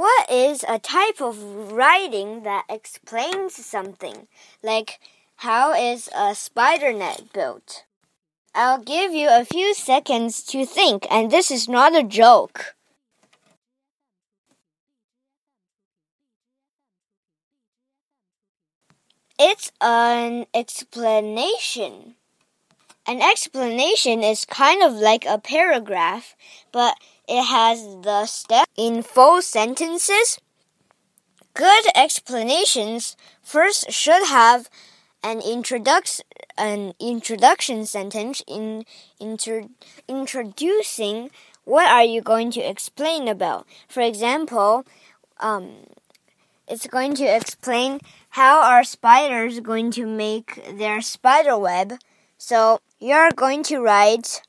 What is a type of writing that explains something? Like, how is a spider net built? I'll give you a few seconds to think, and this is not a joke. It's an explanation. An explanation is kind of like a paragraph, but it has the step in full sentences. Good explanations first should have an introduction an introduction sentence in inter, introducing what are you going to explain about. For example, um, it's going to explain how are spiders going to make their spider web. So you're going to write,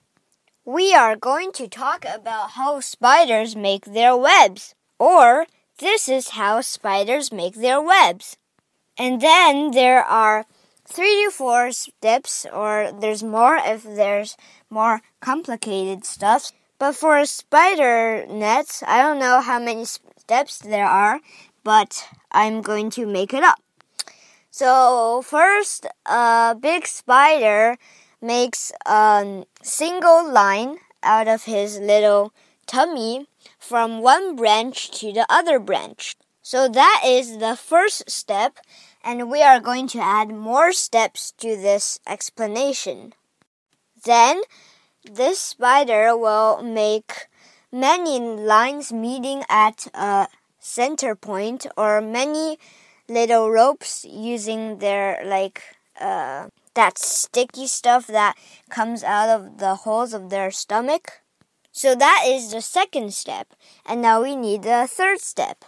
we are going to talk about how spiders make their webs. Or, this is how spiders make their webs. And then there are three to four steps, or there's more if there's more complicated stuff. But for a spider nets, I don't know how many steps there are, but I'm going to make it up. So first, a big spider makes a single line out of his little tummy from one branch to the other branch. So that is the first step, and we are going to add more steps to this explanation. Then, this spider will make many lines meeting at a center point or many little ropes using their like uh, that sticky stuff that comes out of the holes of their stomach. So that is the second step. And now we need the third step.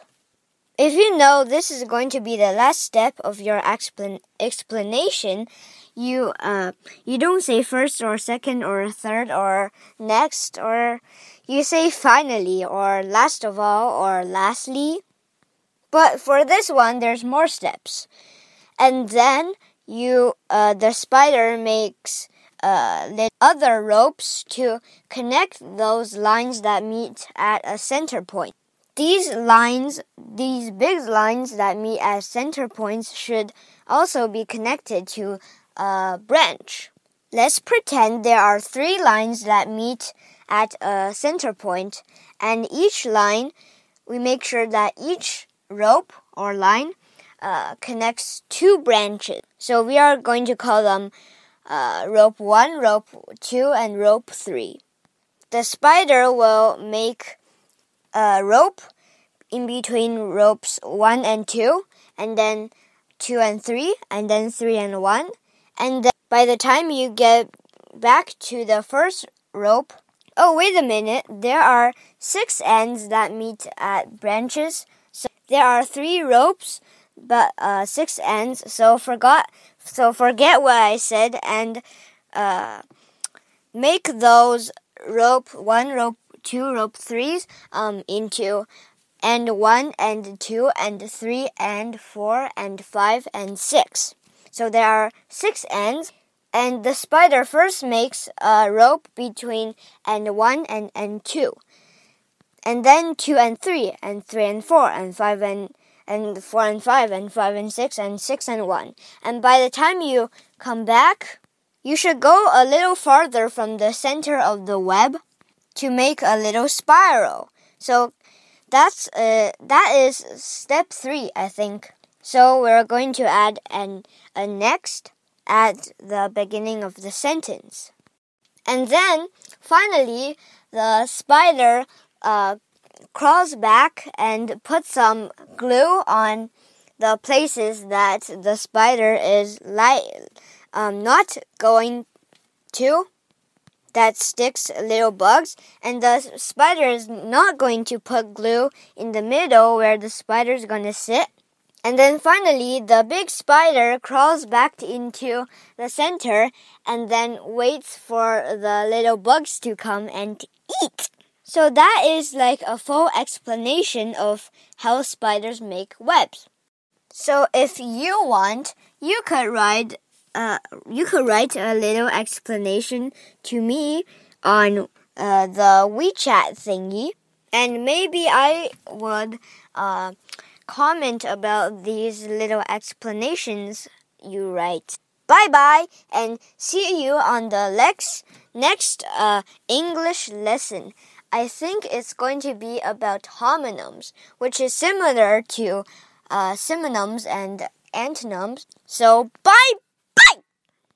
If you know this is going to be the last step of your explan explanation, you uh, you don't say first or second or third or next or you say finally or last of all or lastly. But for this one, there's more steps. And then you, uh, the spider makes uh, other ropes to connect those lines that meet at a center point. These lines, these big lines that meet at center points should also be connected to a branch. Let's pretend there are three lines that meet at a center point, and each line, we make sure that each rope or line uh, connects two branches. So we are going to call them uh, rope 1, rope 2, and rope 3. The spider will make a rope in between ropes 1 and 2, and then 2 and 3, and then 3 and 1. And by the time you get back to the first rope, oh, wait a minute, there are six ends that meet at branches there are three ropes, but uh, six ends. So forgot. So forget what I said and uh, make those rope one, rope two, rope threes um, into and one and two and three and four and five and six. So there are six ends. And the spider first makes a rope between and one and, and two and then two and three, and three and four, and five and and four and five, and five and six, and six and one. And by the time you come back, you should go a little farther from the center of the web to make a little spiral. So that's uh, that is step three, I think. So we're going to add an a next at the beginning of the sentence. And then finally, the spider uh, crawls back and puts some glue on the places that the spider is li- um, not going to that sticks little bugs. And the spider is not going to put glue in the middle where the spider is going to sit. And then finally the big spider crawls back into the center and then waits for the little bugs to come and eat so that is like a full explanation of how spiders make webs. So if you want, you could write uh, you could write a little explanation to me on uh, the WeChat thingy. And maybe I would uh, comment about these little explanations you write. Bye bye, and see you on the next next uh, English lesson. I think it's going to be about homonyms, which is similar to uh, synonyms and antonyms. So bye